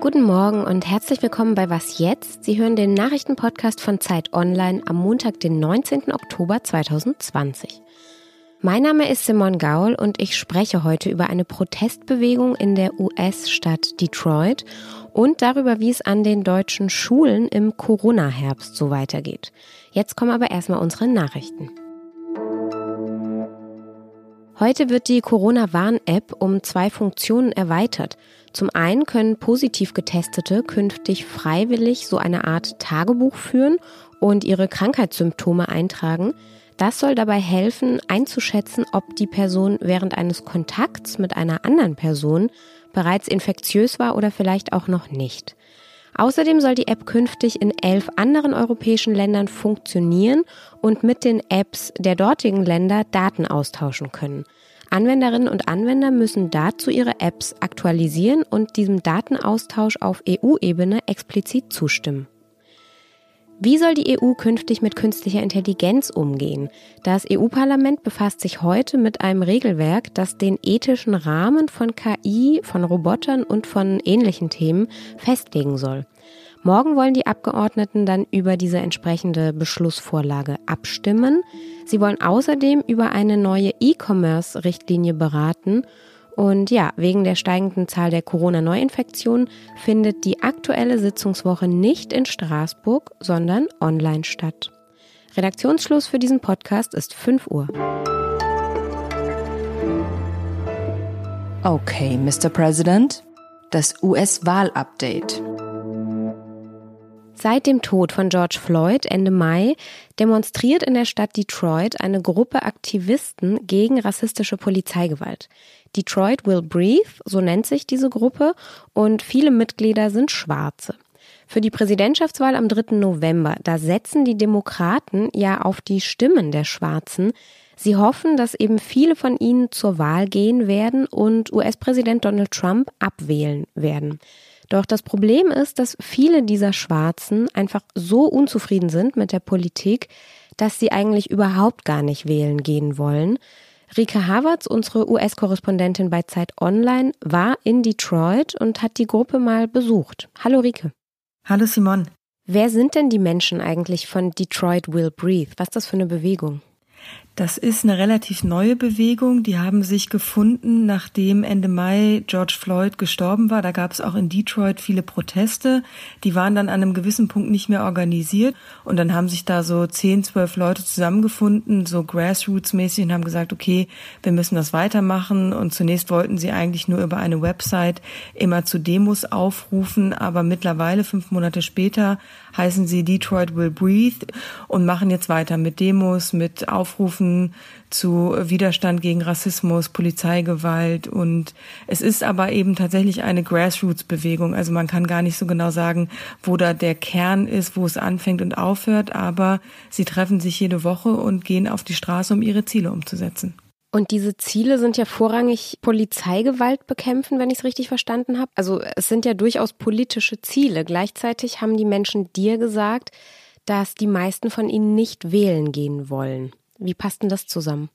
Guten Morgen und herzlich willkommen bei Was jetzt? Sie hören den Nachrichtenpodcast von Zeit Online am Montag, den 19. Oktober 2020. Mein Name ist Simon Gaul und ich spreche heute über eine Protestbewegung in der US-Stadt Detroit und darüber, wie es an den deutschen Schulen im Corona-Herbst so weitergeht. Jetzt kommen aber erstmal unsere Nachrichten. Heute wird die Corona-Warn-App um zwei Funktionen erweitert. Zum einen können positiv Getestete künftig freiwillig so eine Art Tagebuch führen und ihre Krankheitssymptome eintragen. Das soll dabei helfen, einzuschätzen, ob die Person während eines Kontakts mit einer anderen Person bereits infektiös war oder vielleicht auch noch nicht. Außerdem soll die App künftig in elf anderen europäischen Ländern funktionieren und mit den Apps der dortigen Länder Daten austauschen können. Anwenderinnen und Anwender müssen dazu ihre Apps aktualisieren und diesem Datenaustausch auf EU-Ebene explizit zustimmen. Wie soll die EU künftig mit künstlicher Intelligenz umgehen? Das EU-Parlament befasst sich heute mit einem Regelwerk, das den ethischen Rahmen von KI, von Robotern und von ähnlichen Themen festlegen soll. Morgen wollen die Abgeordneten dann über diese entsprechende Beschlussvorlage abstimmen. Sie wollen außerdem über eine neue E-Commerce-Richtlinie beraten und ja, wegen der steigenden Zahl der Corona-Neuinfektionen findet die aktuelle Sitzungswoche nicht in Straßburg, sondern online statt. Redaktionsschluss für diesen Podcast ist 5 Uhr. Okay, Mr. President, das US-Wahl-Update. Seit dem Tod von George Floyd Ende Mai demonstriert in der Stadt Detroit eine Gruppe Aktivisten gegen rassistische Polizeigewalt. Detroit Will Breathe, so nennt sich diese Gruppe, und viele Mitglieder sind Schwarze. Für die Präsidentschaftswahl am 3. November, da setzen die Demokraten ja auf die Stimmen der Schwarzen. Sie hoffen, dass eben viele von ihnen zur Wahl gehen werden und US-Präsident Donald Trump abwählen werden. Doch das Problem ist, dass viele dieser Schwarzen einfach so unzufrieden sind mit der Politik, dass sie eigentlich überhaupt gar nicht wählen gehen wollen. Rike Havertz, unsere US-Korrespondentin bei Zeit Online, war in Detroit und hat die Gruppe mal besucht. Hallo Rike. Hallo Simon. Wer sind denn die Menschen eigentlich von Detroit Will Breathe? Was ist das für eine Bewegung? Das ist eine relativ neue Bewegung. Die haben sich gefunden, nachdem Ende Mai George Floyd gestorben war. Da gab es auch in Detroit viele Proteste. Die waren dann an einem gewissen Punkt nicht mehr organisiert. Und dann haben sich da so zehn, zwölf Leute zusammengefunden, so Grassroots-mäßig und haben gesagt, okay, wir müssen das weitermachen. Und zunächst wollten sie eigentlich nur über eine Website immer zu Demos aufrufen. Aber mittlerweile, fünf Monate später, heißen sie Detroit Will Breathe und machen jetzt weiter mit Demos, mit Aufrufen Aufrufen zu Widerstand gegen Rassismus, Polizeigewalt und es ist aber eben tatsächlich eine Grassroots-Bewegung. Also man kann gar nicht so genau sagen, wo da der Kern ist, wo es anfängt und aufhört, aber sie treffen sich jede Woche und gehen auf die Straße, um ihre Ziele umzusetzen. Und diese Ziele sind ja vorrangig Polizeigewalt bekämpfen, wenn ich es richtig verstanden habe. Also es sind ja durchaus politische Ziele. Gleichzeitig haben die Menschen dir gesagt, dass die meisten von ihnen nicht wählen gehen wollen. Wie passt denn das zusammen?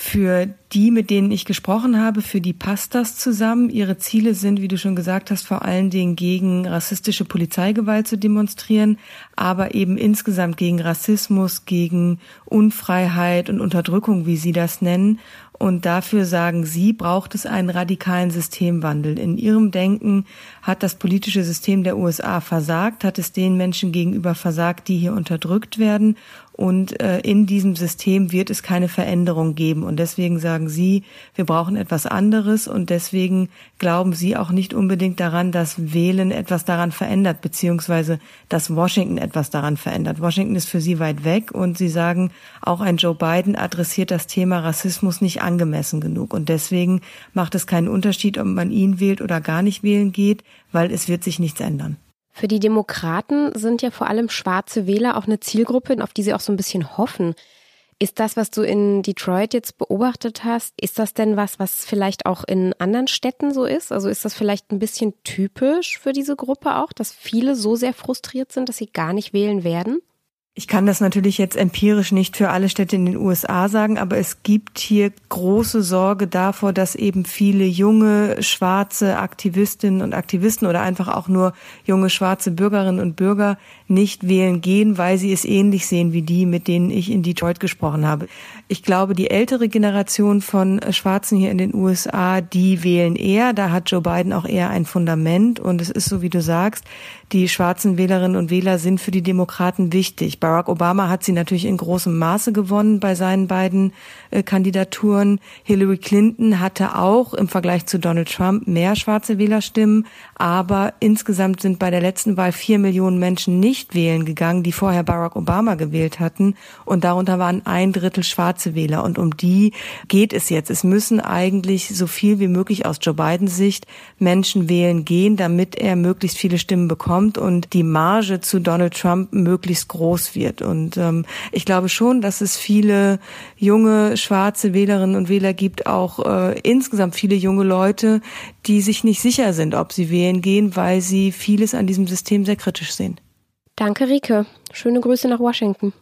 Für die, mit denen ich gesprochen habe, für die passt das zusammen. Ihre Ziele sind, wie du schon gesagt hast, vor allen Dingen gegen rassistische Polizeigewalt zu demonstrieren, aber eben insgesamt gegen Rassismus, gegen Unfreiheit und Unterdrückung, wie sie das nennen. Und dafür sagen sie, braucht es einen radikalen Systemwandel. In ihrem Denken hat das politische System der USA versagt, hat es den Menschen gegenüber versagt, die hier unterdrückt werden. Und äh, in diesem System wird es keine Veränderung geben. Und deswegen sagen Sie, wir brauchen etwas anderes. Und deswegen glauben Sie auch nicht unbedingt daran, dass Wählen etwas daran verändert, beziehungsweise dass Washington etwas daran verändert. Washington ist für Sie weit weg. Und Sie sagen, auch ein Joe Biden adressiert das Thema Rassismus nicht angemessen genug. Und deswegen macht es keinen Unterschied, ob man ihn wählt oder gar nicht wählen geht, weil es wird sich nichts ändern. Für die Demokraten sind ja vor allem schwarze Wähler auch eine Zielgruppe, auf die sie auch so ein bisschen hoffen. Ist das, was du in Detroit jetzt beobachtet hast, ist das denn was, was vielleicht auch in anderen Städten so ist? Also ist das vielleicht ein bisschen typisch für diese Gruppe auch, dass viele so sehr frustriert sind, dass sie gar nicht wählen werden? Ich kann das natürlich jetzt empirisch nicht für alle Städte in den USA sagen, aber es gibt hier große Sorge davor, dass eben viele junge schwarze Aktivistinnen und Aktivisten oder einfach auch nur junge schwarze Bürgerinnen und Bürger nicht wählen gehen, weil sie es ähnlich sehen wie die, mit denen ich in Detroit gesprochen habe. Ich glaube, die ältere Generation von Schwarzen hier in den USA, die wählen eher. Da hat Joe Biden auch eher ein Fundament. Und es ist so, wie du sagst, die schwarzen Wählerinnen und Wähler sind für die Demokraten wichtig. Barack Obama hat sie natürlich in großem Maße gewonnen bei seinen beiden äh, Kandidaturen. Hillary Clinton hatte auch im Vergleich zu Donald Trump mehr schwarze Wählerstimmen. Aber insgesamt sind bei der letzten Wahl vier Millionen Menschen nicht wählen gegangen, die vorher Barack Obama gewählt hatten. Und darunter waren ein Drittel schwarze Wähler. Und um die geht es jetzt. Es müssen eigentlich so viel wie möglich aus Joe Bidens Sicht Menschen wählen gehen, damit er möglichst viele Stimmen bekommt kommt und die Marge zu Donald Trump möglichst groß wird. Und ähm, ich glaube schon, dass es viele junge schwarze Wählerinnen und Wähler gibt, auch äh, insgesamt viele junge Leute, die sich nicht sicher sind, ob sie wählen gehen, weil sie vieles an diesem System sehr kritisch sehen. Danke, Rike. Schöne Grüße nach Washington.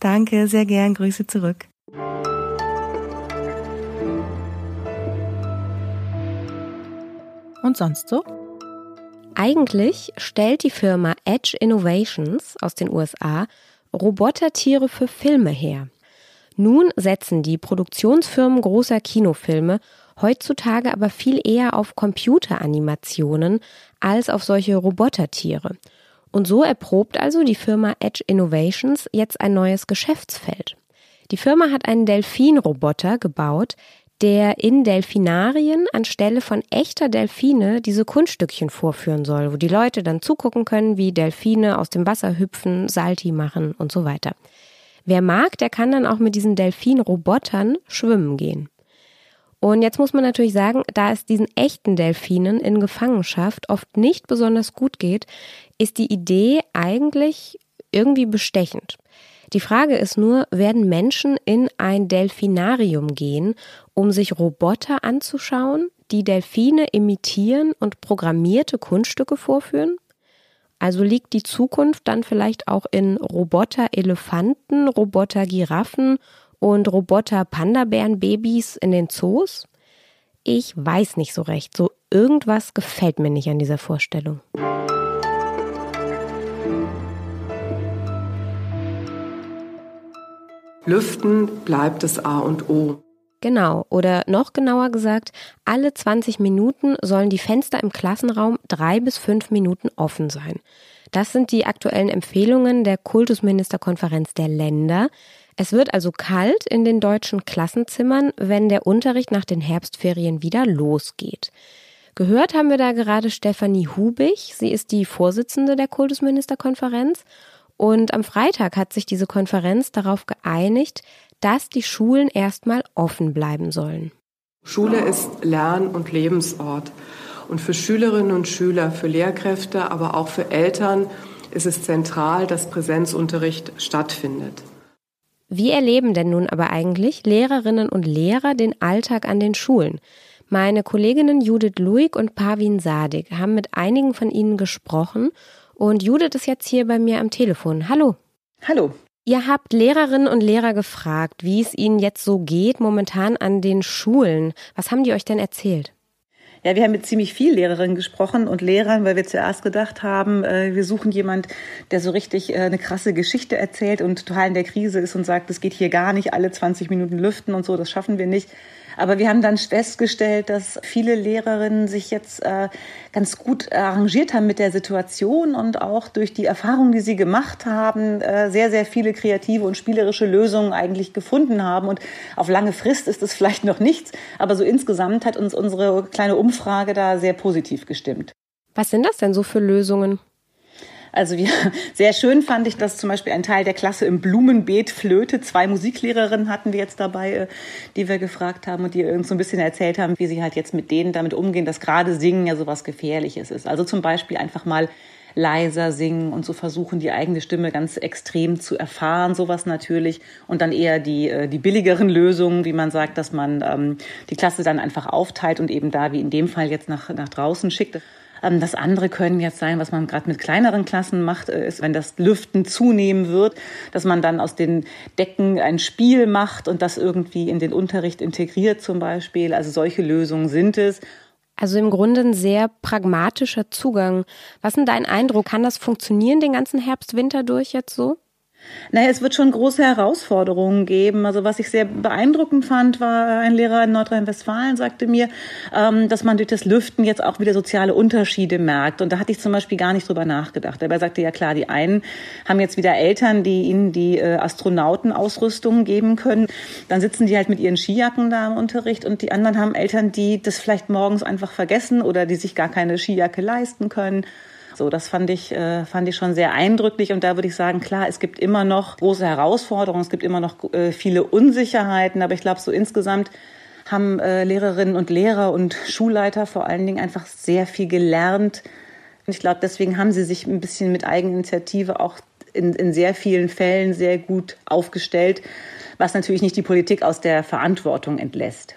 Danke, sehr gern. Grüße zurück. Und sonst so? Eigentlich stellt die Firma Edge Innovations aus den USA Robotertiere für Filme her. Nun setzen die Produktionsfirmen großer Kinofilme heutzutage aber viel eher auf Computeranimationen als auf solche Robotertiere. Und so erprobt also die Firma Edge Innovations jetzt ein neues Geschäftsfeld. Die Firma hat einen Delfinroboter gebaut, der in Delfinarien anstelle von echter Delfine diese Kunststückchen vorführen soll, wo die Leute dann zugucken können, wie Delfine aus dem Wasser hüpfen, Salti machen und so weiter. Wer mag, der kann dann auch mit diesen Delfinrobotern schwimmen gehen. Und jetzt muss man natürlich sagen, da es diesen echten Delfinen in Gefangenschaft oft nicht besonders gut geht, ist die Idee eigentlich irgendwie bestechend. Die Frage ist nur, werden Menschen in ein Delfinarium gehen, um sich Roboter anzuschauen, die Delfine imitieren und programmierte Kunststücke vorführen? Also liegt die Zukunft dann vielleicht auch in Roboter-Elefanten, Roboter-Giraffen und Roboter-Panda-Bären-Babys in den Zoos? Ich weiß nicht so recht. So irgendwas gefällt mir nicht an dieser Vorstellung. Lüften bleibt das A und O. Genau, oder noch genauer gesagt, alle 20 Minuten sollen die Fenster im Klassenraum drei bis fünf Minuten offen sein. Das sind die aktuellen Empfehlungen der Kultusministerkonferenz der Länder. Es wird also kalt in den deutschen Klassenzimmern, wenn der Unterricht nach den Herbstferien wieder losgeht. Gehört haben wir da gerade Stefanie Hubig. Sie ist die Vorsitzende der Kultusministerkonferenz und am Freitag hat sich diese Konferenz darauf geeinigt, dass die Schulen erstmal offen bleiben sollen. Schule ist Lern- und Lebensort. Und für Schülerinnen und Schüler, für Lehrkräfte, aber auch für Eltern ist es zentral, dass Präsenzunterricht stattfindet. Wie erleben denn nun aber eigentlich Lehrerinnen und Lehrer den Alltag an den Schulen? Meine Kolleginnen Judith Luig und Pavin Sadig haben mit einigen von ihnen gesprochen und Judith ist jetzt hier bei mir am Telefon. Hallo. Hallo. Ihr habt Lehrerinnen und Lehrer gefragt, wie es ihnen jetzt so geht momentan an den Schulen. Was haben die euch denn erzählt? Ja, wir haben mit ziemlich vielen Lehrerinnen gesprochen und Lehrern, weil wir zuerst gedacht haben, äh, wir suchen jemand, der so richtig äh, eine krasse Geschichte erzählt und total in der Krise ist und sagt, es geht hier gar nicht, alle 20 Minuten lüften und so, das schaffen wir nicht. Aber wir haben dann festgestellt, dass viele Lehrerinnen sich jetzt äh, ganz gut arrangiert haben mit der Situation und auch durch die Erfahrungen, die sie gemacht haben, äh, sehr, sehr viele kreative und spielerische Lösungen eigentlich gefunden haben. Und auf lange Frist ist es vielleicht noch nichts, aber so insgesamt hat uns unsere kleine Umfrage da sehr positiv gestimmt. Was sind das denn so für Lösungen? Also wir, sehr schön fand ich, dass zum Beispiel ein Teil der Klasse im Blumenbeet Flöte, zwei Musiklehrerinnen hatten wir jetzt dabei, äh, die wir gefragt haben und die uns so ein bisschen erzählt haben, wie sie halt jetzt mit denen damit umgehen, dass gerade Singen ja sowas Gefährliches ist. Also zum Beispiel einfach mal leiser singen und so versuchen, die eigene Stimme ganz extrem zu erfahren, sowas natürlich. Und dann eher die, äh, die billigeren Lösungen, wie man sagt, dass man ähm, die Klasse dann einfach aufteilt und eben da, wie in dem Fall jetzt nach, nach draußen schickt. Ähm, das andere können jetzt sein, was man gerade mit kleineren Klassen macht, äh, ist, wenn das Lüften zunehmen wird, dass man dann aus den Decken ein Spiel macht und das irgendwie in den Unterricht integriert zum Beispiel. Also solche Lösungen sind es. Also im Grunde ein sehr pragmatischer Zugang. Was ist denn dein Eindruck? Kann das funktionieren den ganzen Herbst, Winter durch jetzt so? Naja, es wird schon große Herausforderungen geben. Also was ich sehr beeindruckend fand, war ein Lehrer in Nordrhein-Westfalen sagte mir, ähm, dass man durch das Lüften jetzt auch wieder soziale Unterschiede merkt. Und da hatte ich zum Beispiel gar nicht drüber nachgedacht. Aber er sagte, ja klar, die einen haben jetzt wieder Eltern, die ihnen die äh, Astronautenausrüstung geben können. Dann sitzen die halt mit ihren Skijacken da im Unterricht und die anderen haben Eltern, die das vielleicht morgens einfach vergessen oder die sich gar keine Skijacke leisten können. So, das fand ich, äh, fand ich schon sehr eindrücklich. Und da würde ich sagen, klar, es gibt immer noch große Herausforderungen, es gibt immer noch äh, viele Unsicherheiten, aber ich glaube, so insgesamt haben äh, Lehrerinnen und Lehrer und Schulleiter vor allen Dingen einfach sehr viel gelernt. Und ich glaube, deswegen haben sie sich ein bisschen mit Eigeninitiative auch in, in sehr vielen Fällen sehr gut aufgestellt, was natürlich nicht die Politik aus der Verantwortung entlässt.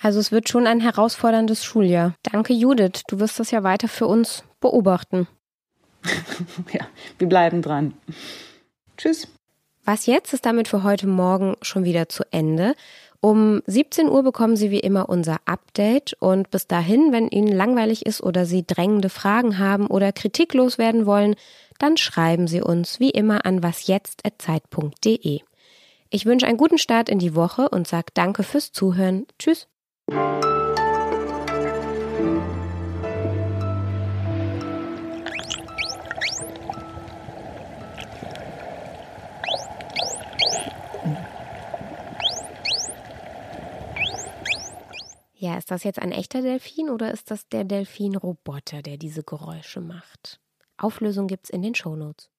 Also es wird schon ein herausforderndes Schuljahr. Danke, Judith. Du wirst das ja weiter für uns beobachten. ja, wir bleiben dran. Tschüss. Was jetzt ist damit für heute Morgen schon wieder zu Ende. Um 17 Uhr bekommen Sie wie immer unser Update und bis dahin, wenn Ihnen langweilig ist oder Sie drängende Fragen haben oder kritiklos werden wollen, dann schreiben Sie uns wie immer an wasjetzt.zeit.de. Ich wünsche einen guten Start in die Woche und sage danke fürs Zuhören. Tschüss. Ja, ist das jetzt ein echter Delfin oder ist das der Delfin-Roboter, der diese Geräusche macht? Auflösung gibt's in den Shownotes.